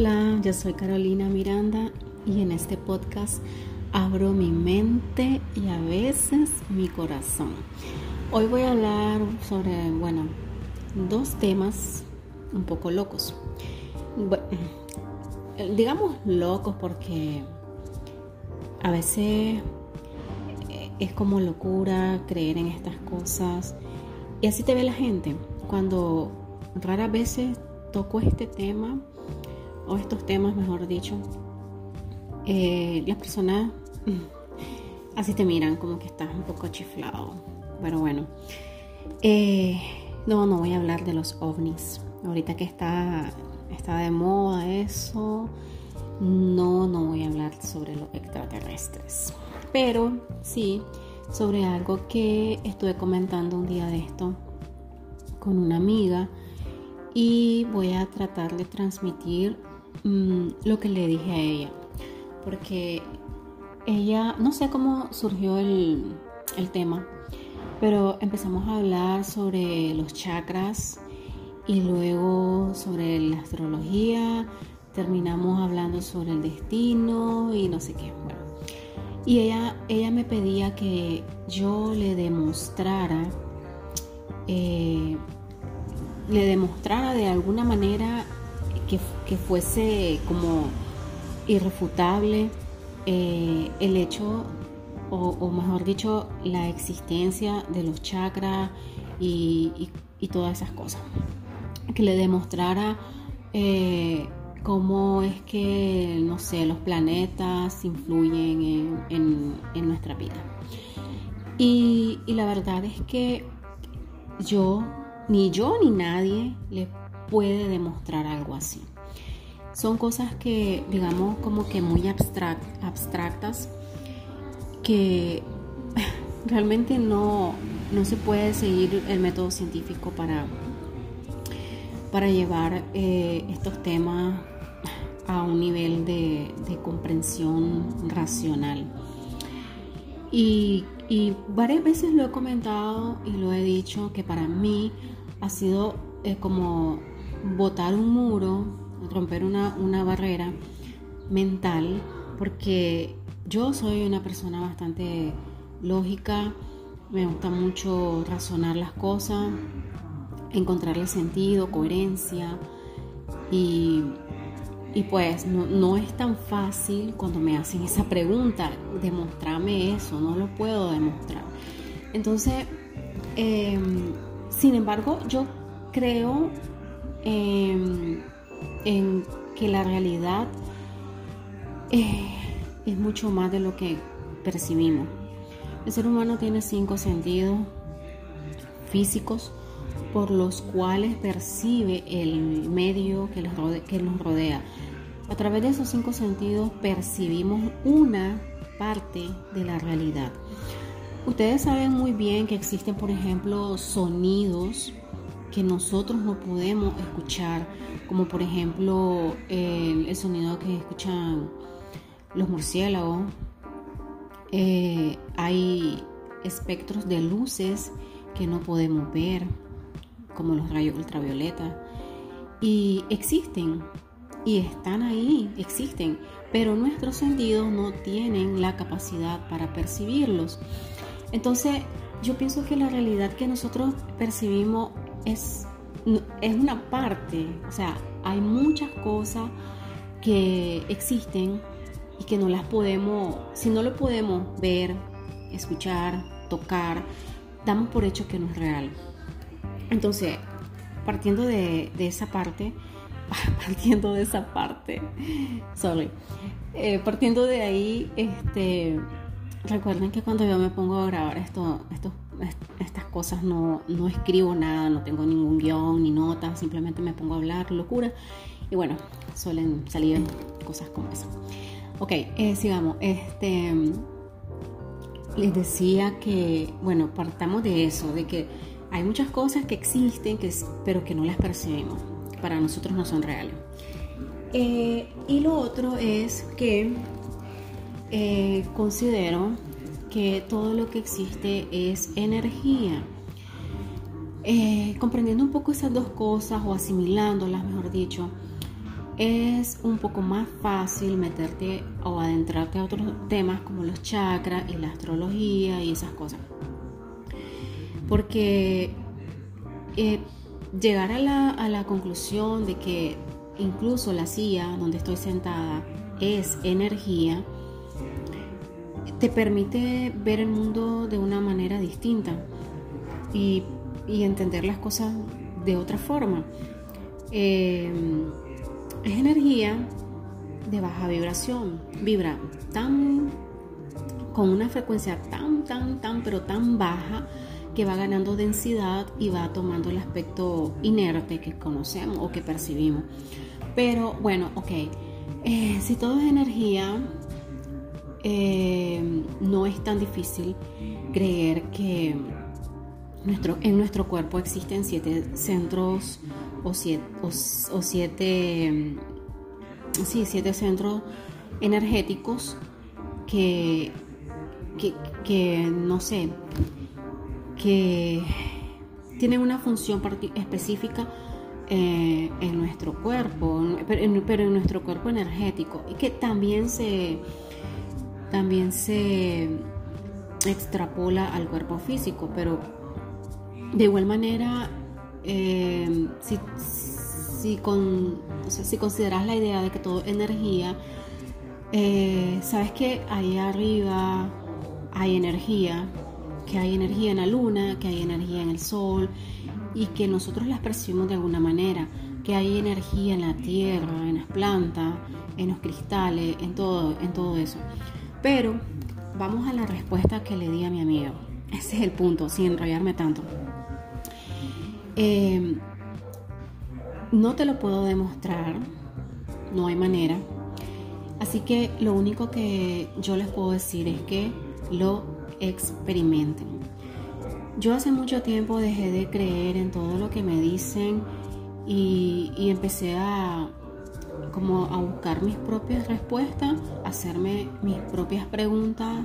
Hola, yo soy Carolina Miranda y en este podcast abro mi mente y a veces mi corazón. Hoy voy a hablar sobre, bueno, dos temas un poco locos. Digamos locos porque a veces es como locura creer en estas cosas y así te ve la gente. Cuando raras veces toco este tema o estos temas, mejor dicho, eh, las personas así te miran como que estás un poco chiflado. Pero bueno, eh, no, no voy a hablar de los ovnis. Ahorita que está, está de moda eso, no, no voy a hablar sobre los extraterrestres. Pero sí sobre algo que estuve comentando un día de esto con una amiga y voy a tratar de transmitir mm, lo que le dije a ella. Porque ella, no sé cómo surgió el, el tema, pero empezamos a hablar sobre los chakras y luego sobre la astrología, terminamos hablando sobre el destino y no sé qué. y ella, ella me pedía que yo le demostrara eh, le demostrara de alguna manera que, fuese como irrefutable eh, el hecho, o, mejor dicho, la existencia de los chakras y, todas esas cosas. Que le demostrara eh, cómo es que, no sé, los planetas influyen en, nuestra vida. y la verdad es que yo ni yo ni nadie le puede demostrar algo así. Son cosas que, digamos, como que muy abstractas, que realmente no, no se puede seguir el método científico para, para llevar eh, estos temas a un nivel de, comprensión racional. Y, y, varias veces lo he comentado y lo he dicho que para mí ha sido eh, como botar un muro, romper una, barrera mental, porque yo soy una persona bastante lógica, me gusta mucho razonar las cosas, encontrarle sentido, coherencia y, pues no, es tan fácil cuando me hacen esa pregunta, demostrarme eso, no lo puedo demostrar. Entonces, em, sin embargo, yo creo em, en que la realidad eh, es mucho más de lo que percibimos. El ser humano tiene cinco sentidos físicos por los cuales percibe el medio que, que nos rodea. A través de esos cinco sentidos percibimos una parte de la realidad. Ustedes saben muy bien que existen, por ejemplo, sonidos que nosotros no podemos escuchar, como por ejemplo el, sonido que escuchan los murciélagos. Eh, hay espectros de luces que no podemos ver, como los rayos ultravioleta. Y existen, y están ahí, existen, pero nuestros sentidos no tienen la capacidad para percibirlos. Entonces, yo pienso que la realidad que nosotros percibimos es, es una parte, o sea, hay muchas cosas que existen y que no las podemos, si no lo podemos ver, escuchar, tocar, damos por hecho que no es real. Entonces, partiendo de, esa parte, partiendo de esa parte, sorry, eh, partiendo de ahí, este, Recuerden que cuando yo me pongo a grabar esto, estas cosas no, escribo nada, no tengo ningún guion ni nota, simplemente me pongo a hablar, locura. Y bueno, suelen salir cosas como esa. Ok, eh, sigamos. Este, les decía que, bueno, partamos de eso, de que hay muchas cosas que existen, que, pero que no las percibimos. Para nosotros no son reales. Eh, y lo otro es que eh, considero que todo lo que existe es energía. Eh, comprendiendo un poco esas dos cosas o asimilándolas, mejor dicho, es un poco más fácil meterte o adentrarte a otros temas como los chakras y la astrología y esas cosas. Porque eh, llegar a la, a la conclusión de que incluso la silla donde estoy sentada es energía, te permite ver el mundo de una manera distinta y, entender las cosas de otra forma. Eh, es energía de baja vibración, vibra tan con una frecuencia tan, tan, tan, pero tan baja que va ganando densidad y va tomando el aspecto inerte que conocemos o que percibimos. Pero bueno, ok, eh, si todo es energía, eh, no es tan difícil creer que nuestro, en nuestro cuerpo existen siete centros o siete, o, siete, sí, siete centros energéticos que, que, no sé, que tienen una función específica eh, en nuestro cuerpo, pero en, nuestro cuerpo energético y que también se también se extrapola al cuerpo físico, pero de igual manera, eh, si, si, con, si consideras la idea de que todo es energía, eh, sabes que ahí arriba hay energía, que hay energía en la luna, que hay energía en el sol y que nosotros las percibimos de alguna manera, que hay energía en la tierra, en las plantas, en los cristales, en todo, en todo eso. Pero vamos a la respuesta que le di a mi amigo. Ese es el punto, sin enrollarme tanto. Eh, no te lo puedo demostrar, no hay manera. Así que lo único que yo les puedo decir es que lo experimenten. Yo hace mucho tiempo dejé de creer en todo lo que me dicen y, y empecé a, como a buscar mis propias respuestas, hacerme mis propias preguntas.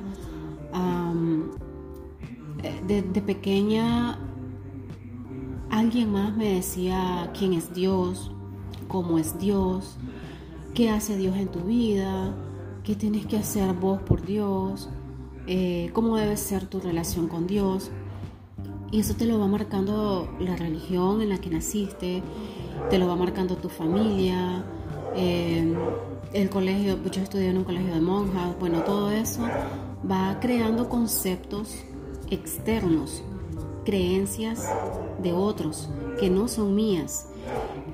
de, de, pequeña alguien más me decía quién es Dios, cómo es Dios, qué hace Dios en tu vida, qué tienes que hacer vos por Dios, eh, cómo debe ser tu relación con Dios. Y eso te lo va marcando la religión en la que naciste, te lo va marcando tu familia, eh, el colegio, yo estudié en un colegio de monjas, bueno, todo eso va creando conceptos externos, creencias de otros que no son mías.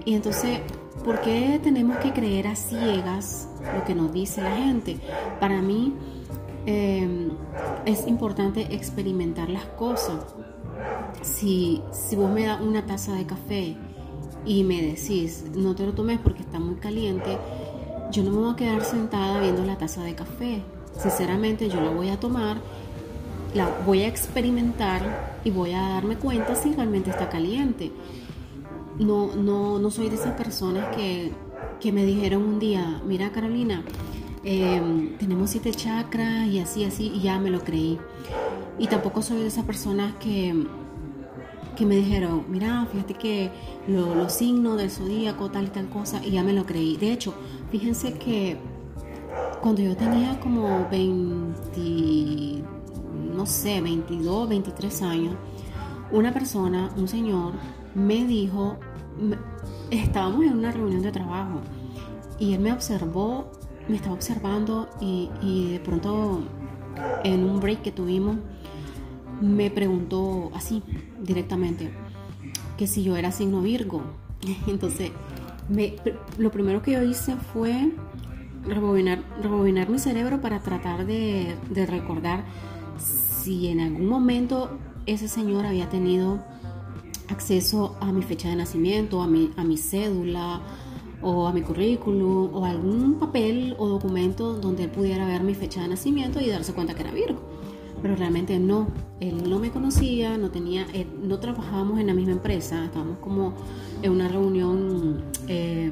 Y entonces, ¿por qué tenemos que creer a ciegas lo que nos dice la gente? Para mí eh, es importante experimentar las cosas. Si, si vos me das una taza de café y me decís, no te lo tomes porque está muy caliente, yo no me voy a quedar sentada viendo la taza de café. Sinceramente yo la voy a tomar, la voy a experimentar y voy a darme cuenta si realmente está caliente. No, no, no soy de esas personas que, que me dijeron un día, mira Carolina, em, tenemos siete chakras y así, así, y ya me lo creí. Y tampoco soy de esas personas que que me dijeron, mira, fíjate que los signos del zodíaco, tal y tal cosa, y ya me lo creí. De hecho, fíjense que cuando yo tenía como 20, no sé, 22, 23 años, una persona, un señor, me dijo, estábamos en una reunión de trabajo y él me observó, me estaba observando y, y de pronto en un break que tuvimos, me preguntó así directamente que si yo era signo Virgo. Entonces, lo primero que yo hice fue rebobinar, mi cerebro para tratar de, recordar si en algún momento ese señor había tenido acceso a mi fecha de nacimiento, a mi, a mi cédula o a mi currículum o algún papel o documento donde él pudiera ver mi fecha de nacimiento y darse cuenta que era Virgo pero realmente no. Él no me conocía, no tenía, eh, no trabajábamos en la misma empresa, estábamos como en una reunión, eh,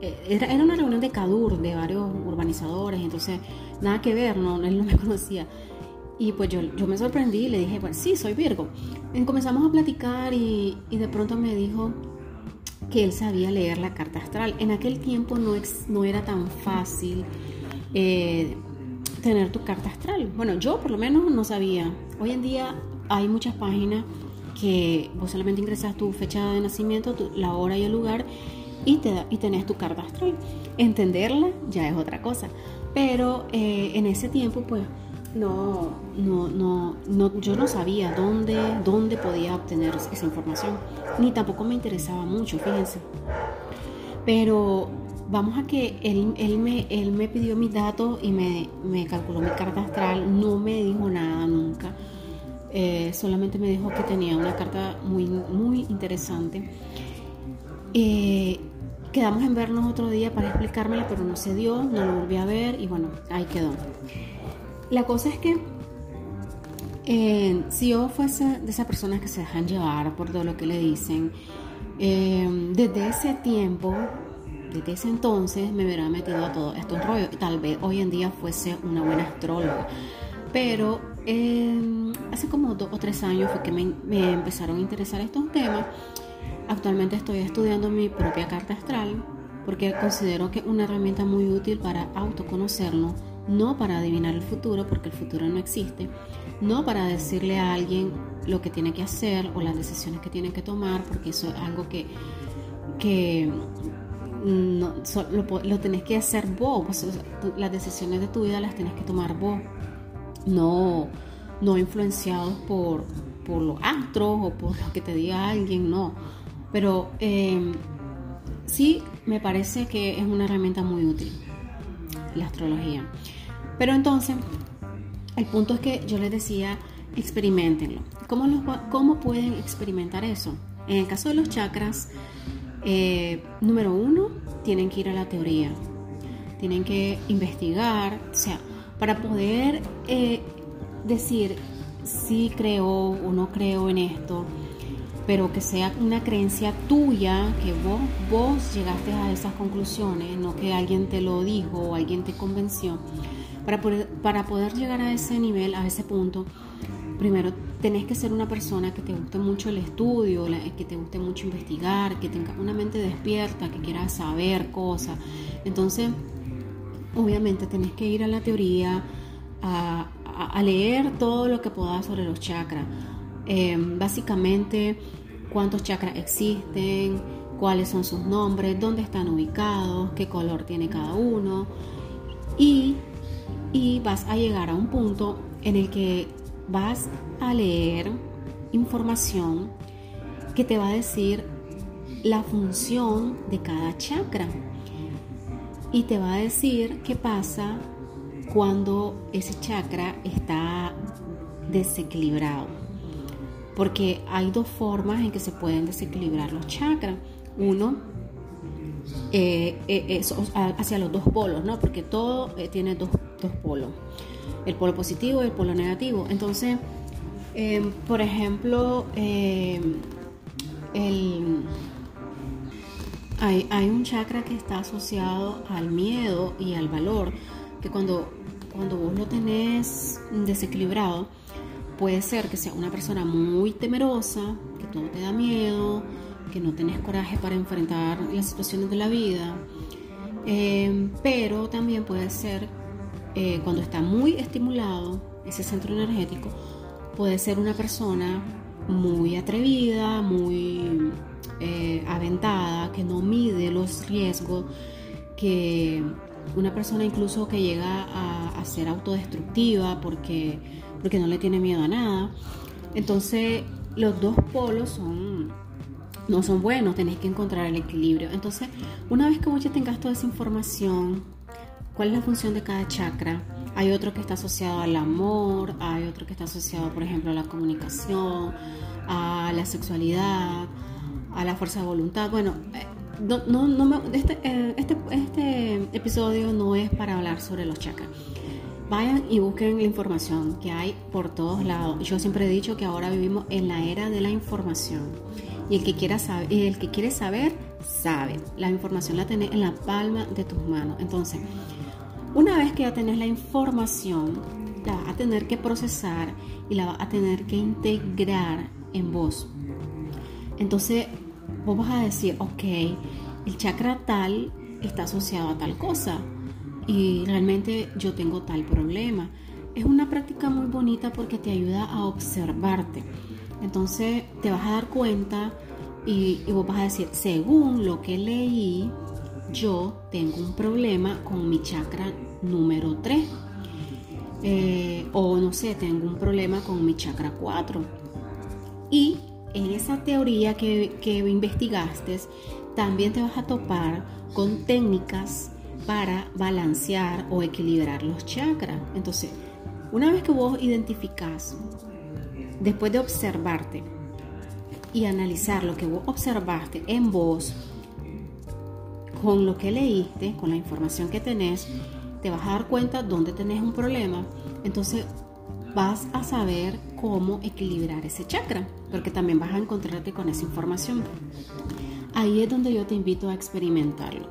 eh, era, era, una reunión de CADUR, de varios urbanizadores, entonces nada que ver, no, él no me conocía. Y pues yo, yo me sorprendí y le dije, bueno, sí, soy Virgo. Comenzamos a platicar y, y de pronto me dijo, que él sabía leer la carta astral. En aquel tiempo no, no era tan fácil tener tu carta astral. Bueno, yo por lo menos no sabía. Hoy en día hay muchas páginas que vos solamente ingresas tu fecha de nacimiento, la hora y el lugar y, te y tenés tu carta astral. Entenderla ya es otra cosa. Pero eh, en ese tiempo, pues, no, no, no, no, yo no sabía dónde, dónde podía obtener esa información, ni tampoco me interesaba mucho, fíjense. Pero vamos a que él, él, me, él me pidió mis datos y me, me calculó mi carta astral, no me dijo nada nunca. Eh, solamente me dijo que tenía una carta muy, muy interesante. Eh, quedamos en vernos otro día para explicármela, pero no se dio, no lo volví a ver y bueno, ahí quedó. La cosa es que eh, si yo fuese de esas personas que se dejan llevar por todo lo que le dicen, desde ese tiempo, desde ese entonces, me hubiera metido a todo esto en rollo. Tal vez hoy en día fuese una buena astróloga, pero Em, hace como dos o tres años fue que me, empezaron a interesar estos temas. Actualmente estoy estudiando mi propia carta astral porque considero que es una herramienta muy útil para autoconocernos, no para adivinar el futuro, porque el futuro no existe, no para decirle a alguien lo que tiene que hacer o las decisiones que tiene que tomar, porque eso es algo que, que no, lo, lo, tenés que hacer vos, las decisiones de tu vida las tenés que tomar vos no, no influenciados por, por los astros o por lo que te diga alguien, no. Pero em, sí me parece que es una herramienta muy útil, la astrología. Pero entonces, el punto es que yo les decía, experimentenlo. ¿Cómo, cómo pueden experimentar eso? En el caso de los chakras, eh, número uno, tienen que ir a la teoría. Tienen que investigar, o sea, para poder eh, decir si creo o no creo en esto, pero que sea una creencia tuya, que vos, vos llegaste a esas conclusiones, no que alguien te lo dijo o alguien te convenció. Para para poder llegar a ese nivel, a ese punto, primero tenés que ser una persona que te guste mucho el estudio, que te guste mucho investigar, que tenga una mente despierta, que quiera saber cosas. Entonces, obviamente tenés que ir a la teoría, a, leer todo lo que puedas sobre los chakras. Em, básicamente, cuántos chakras existen, cuáles son sus nombres, dónde están ubicados, qué color tiene cada uno. Y, y vas a llegar a un punto en el que vas a leer información que te va a decir la función de cada chakra y te va a decir qué pasa cuando ese chakra está desequilibrado. Porque hay dos formas en que se pueden desequilibrar los chakras. Uno eh, eh, es hacia los dos polos, ¿no? Porque todo eh, tiene dos, dos, polos. El polo positivo y el polo negativo. Entonces, por ejemplo, el hay, un chakra que está asociado al miedo y al valor, que cuando, cuando vos lo tenés desequilibrado, puede ser que sea una persona muy temerosa, que todo te da miedo, que no tenés coraje para enfrentar las situaciones de la vida, eh, pero también puede ser eh, cuando está muy estimulado ese centro energético, puede ser una persona muy atrevida, muy eh, aventada, que no mide los riesgos, que una persona incluso que llega a, ser autodestructiva porque, porque no le tiene miedo a nada. Entonces los dos polos son, no son buenos, tenéis que encontrar el equilibrio. Entonces, una vez que vos ya tengas toda esa información, cuál es la función de cada chakra, hay otro que está asociado al amor, hay otro que está asociado, por ejemplo, a la comunicación, a la sexualidad, a la fuerza de voluntad. Bueno, eh, no, no, no me, este, eh, este, este episodio no es para hablar sobre los chakras. Vayan y busquen la información que hay por todos lados. Yo siempre he dicho que ahora vivimos en la era de la información. Y el que quiera saber, el que quiere saber, sabe. La información la tenés en la palma de tus manos. Entonces, una vez que ya tenés la información, la vas a tener que procesar y la vas a tener que integrar en vos. Entonces, vos vas a decir, ok, el chakra tal está asociado a tal cosa y realmente yo tengo tal problema. Es una práctica muy bonita porque te ayuda a observarte. Entonces te vas a dar cuenta y, vos vas a decir, según lo que leí, yo tengo un problema con mi chakra número 3. Eh, o no sé, tengo un problema con mi chakra 4. Y en esa teoría que, que investigaste, también te vas a topar con técnicas para balancear o equilibrar los chakras. Entonces, una vez que vos identificás, después de observarte y analizar lo que vos observaste en vos, con lo que leíste, con la información que tenés, te vas a dar cuenta dónde tenés un problema. Entonces vas a saber cómo equilibrar ese chakra, porque también vas a encontrarte con esa información. Ahí es donde yo te invito a experimentarlo.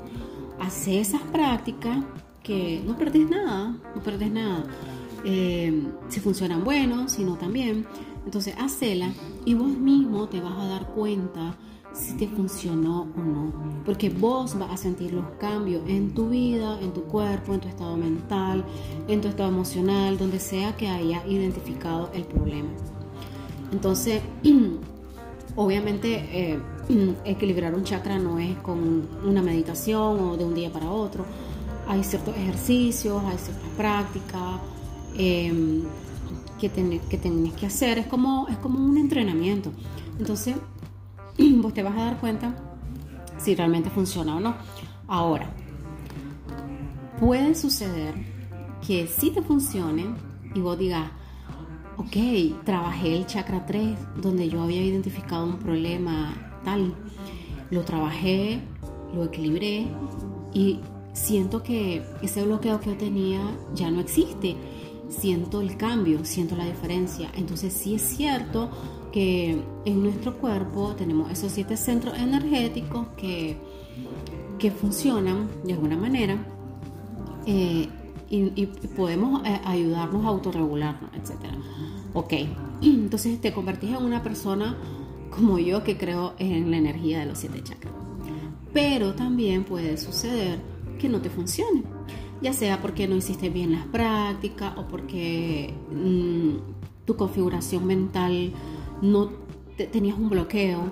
Hace esas prácticas que no perdés nada, no perdés nada. Eh, si funcionan bueno, si no también. Entonces, hacela y vos mismo te vas a dar cuenta si te funcionó o no. Porque vos vas a sentir los cambios en tu vida, en tu cuerpo, en tu estado mental, en tu estado emocional, donde sea que haya identificado el problema. Entonces, obviamente, eh, equilibrar un chakra no es con una meditación o de un día para otro. Hay ciertos ejercicios, hay ciertas prácticas. Em, que, que tenés que hacer, es como, es como un entrenamiento. Entonces, vos te vas a dar cuenta si realmente funciona o no. Ahora, puede suceder que si te funcione y vos digas, ok, trabajé el chakra 3 donde yo había identificado un problema tal, lo trabajé, lo equilibré y siento que ese bloqueo que yo tenía ya no existe. Siento el cambio, siento la diferencia. Entonces sí es cierto que en nuestro cuerpo tenemos esos siete centros energéticos que, que funcionan de alguna manera eh, y, podemos eh, ayudarnos a autorregularnos, etc. Ok, entonces te convertís en una persona como yo que creo en la energía de los siete chakras. Pero también puede suceder que no te funcione, ya sea porque no hiciste bien las prácticas o porque mm, tu configuración mental no tenías un bloqueo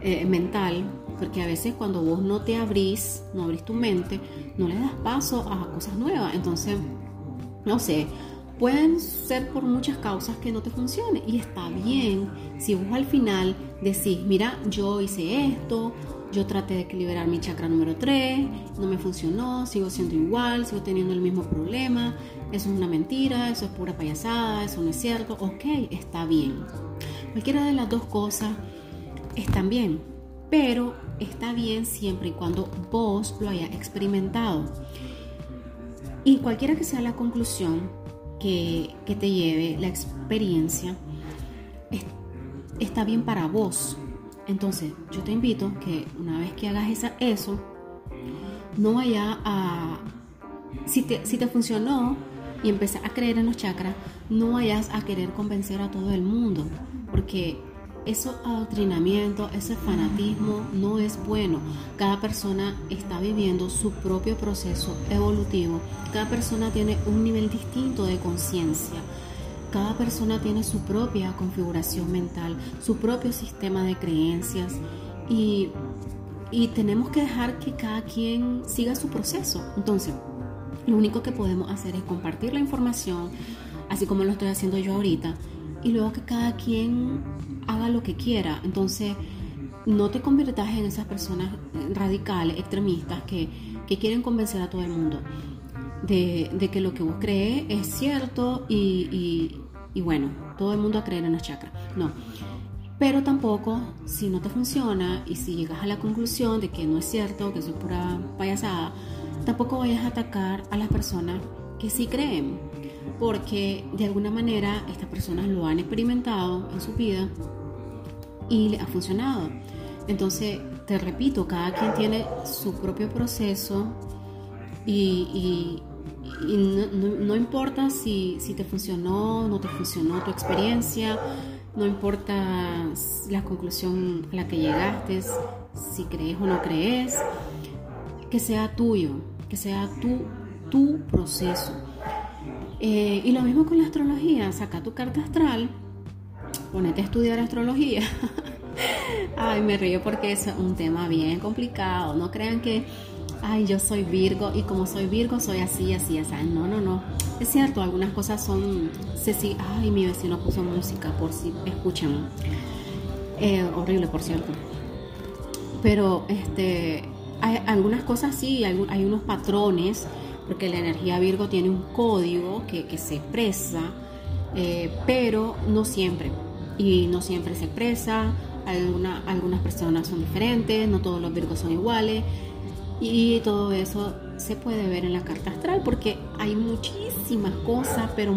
eh, mental, porque a veces cuando vos no te abrís, no abrís tu mente, no le das paso a cosas nuevas. Entonces, no sé, pueden ser por muchas causas que no te funcione y está bien si vos al final decís, mira, yo hice esto, yo traté de equilibrar mi chakra número 3, no me funcionó, sigo siendo igual, sigo teniendo el mismo problema, eso es una mentira, eso es pura payasada, eso no es cierto, ok, está bien. Cualquiera de las dos cosas están bien, pero está bien siempre y cuando vos lo hayas experimentado. Y cualquiera que sea la conclusión que, te lleve la experiencia, está bien para vos. Entonces, yo te invito que una vez que hagas eso, no vaya a... Si te, si te funcionó y empezás a creer en los chakras, no vayas a querer convencer a todo el mundo, porque ese adoctrinamiento, ese fanatismo no es bueno. Cada persona está viviendo su propio proceso evolutivo. Cada persona tiene un nivel distinto de conciencia. Cada persona tiene su propia configuración mental, su propio sistema de creencias y, tenemos que dejar que cada quien siga su proceso. Entonces, lo único que podemos hacer es compartir la información, así como lo estoy haciendo yo ahorita, y luego que cada quien haga lo que quiera. Entonces, no te conviertas en esas personas radicales, extremistas, que, quieren convencer a todo el mundo de, que lo que vos crees es cierto y, y bueno, todo el mundo a creer en los chakras. No. Pero tampoco, si no te funciona y si llegas a la conclusión de que no es cierto, que eso es pura payasada, tampoco vayas a atacar a las personas que sí creen. Porque de alguna manera estas personas lo han experimentado en su vida y ha funcionado. Entonces, te repito, cada quien tiene su propio proceso y, y no, importa si, si, te funcionó, no te funcionó tu experiencia, no importa la conclusión a la que llegaste, si crees o no crees, que sea tuyo, que sea tu, tu proceso. Eh, y lo mismo con la astrología, saca tu carta astral, ponete a estudiar astrología. Ay, me río porque es un tema bien complicado. No crean que, ay, yo soy Virgo y como soy Virgo soy así, así, así. No, no, no. Es cierto, algunas cosas son, sí, ay, mi vecino puso música por si escuchan. Eh, horrible, por cierto. Pero, este, algunas cosas sí, hay, unos patrones, porque la energía Virgo tiene un código que, que se expresa, eh, pero no siempre. Y no siempre se expresa, alguna, algunas personas son diferentes, no todos los Virgos son iguales. Y todo eso se puede ver en la carta astral porque hay muchísimas cosas, pero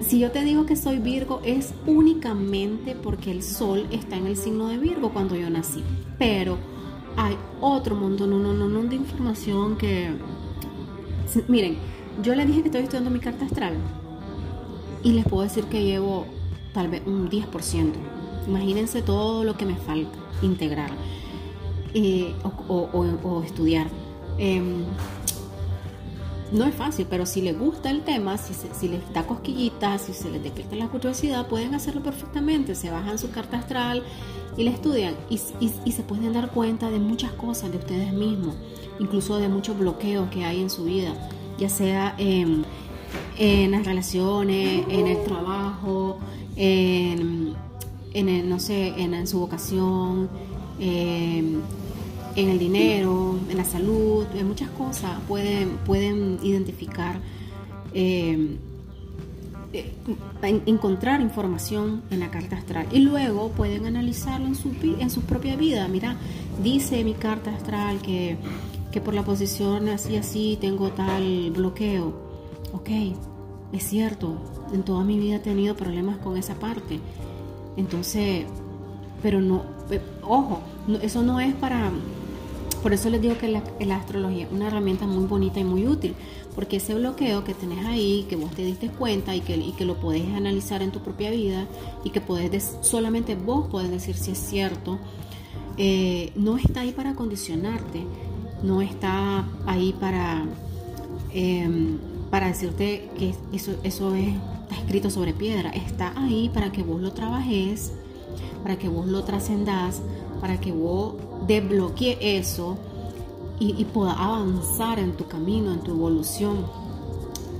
si yo te digo que soy Virgo es únicamente porque el Sol está en el signo de Virgo cuando yo nací. Pero hay otro montón, no, no, no, de información que... Miren, yo les dije que estoy estudiando mi carta astral y les puedo decir que llevo tal vez un 10%. Imagínense todo lo que me falta integrar eh, o, estudiar. Em, no es fácil, pero si les gusta el tema, si, si les da cosquillitas, si se les despierta la curiosidad, pueden hacerlo perfectamente. Se bajan su carta astral y la estudian y, se pueden dar cuenta de muchas cosas de ustedes mismos, incluso de muchos bloqueos que hay en su vida, ya sea en, las relaciones, en el trabajo, en, en no sé, en, su vocación, en el dinero, en la salud, en muchas cosas pueden, pueden identificar. Eh, eh, encontrar información en la carta astral y luego pueden analizarlo en su, en su propia vida. Mira, dice mi carta astral que, que por la posición así así tengo tal bloqueo. Ok, es cierto, en toda mi vida he tenido problemas con esa parte. Entonces, pero no, eh, ojo, eso no es para por eso les digo que la, astrología es una herramienta muy bonita y muy útil, porque ese bloqueo que tenés ahí, que vos te diste cuenta y que, lo podés analizar en tu propia vida y que podés, solamente vos podés decir si es cierto, eh, no está ahí para condicionarte, no está ahí para, em, para decirte que eso, eso es, está escrito sobre piedra, está ahí para que vos lo trabajes, para que vos lo trascendas, para que vos desbloquee eso y, y pueda avanzar en tu camino, en tu evolución.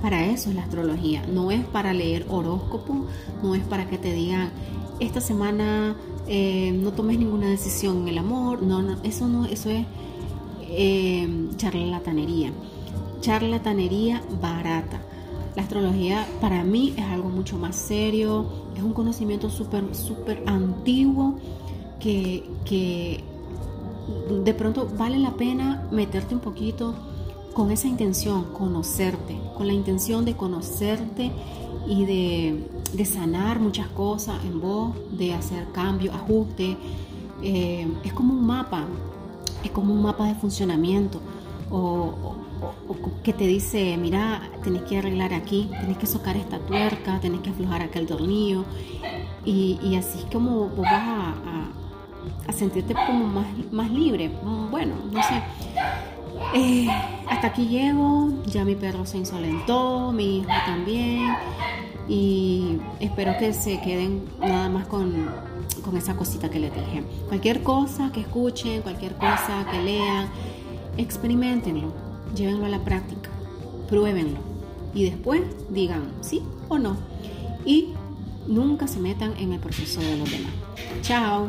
Para eso es la astrología. No es para leer horóscopo, no es para que te digan, esta semana eh, no tomes ninguna decisión en el amor. No, no, eso no, eso es eh, charlatanería. Charlatanería barata. La astrología para mí es algo mucho más serio, es un conocimiento súper, súper antiguo que, que de pronto vale la pena meterte un poquito con esa intención, conocerte, con la intención de conocerte y de, sanar muchas cosas en vos, de hacer cambio, ajuste. Eh, es como un mapa, es como un mapa de funcionamiento o, que te dice, mira, tenés que arreglar aquí, tenés que socar esta tuerca, tenés que aflojar aquel tornillo y, así es como vos vas a a sentirte como más, más libre. Bueno, no sé. Eh, hasta aquí llego, ya mi perro se insolentó, mi hijo también, y espero que se queden nada más con, con esa cosita que les dije. Cualquier cosa que escuchen, cualquier cosa que lean, experimentenlo, llévenlo a la práctica, pruébenlo y después digan sí o no. Y nunca se metan en el proceso de los demás. Chao.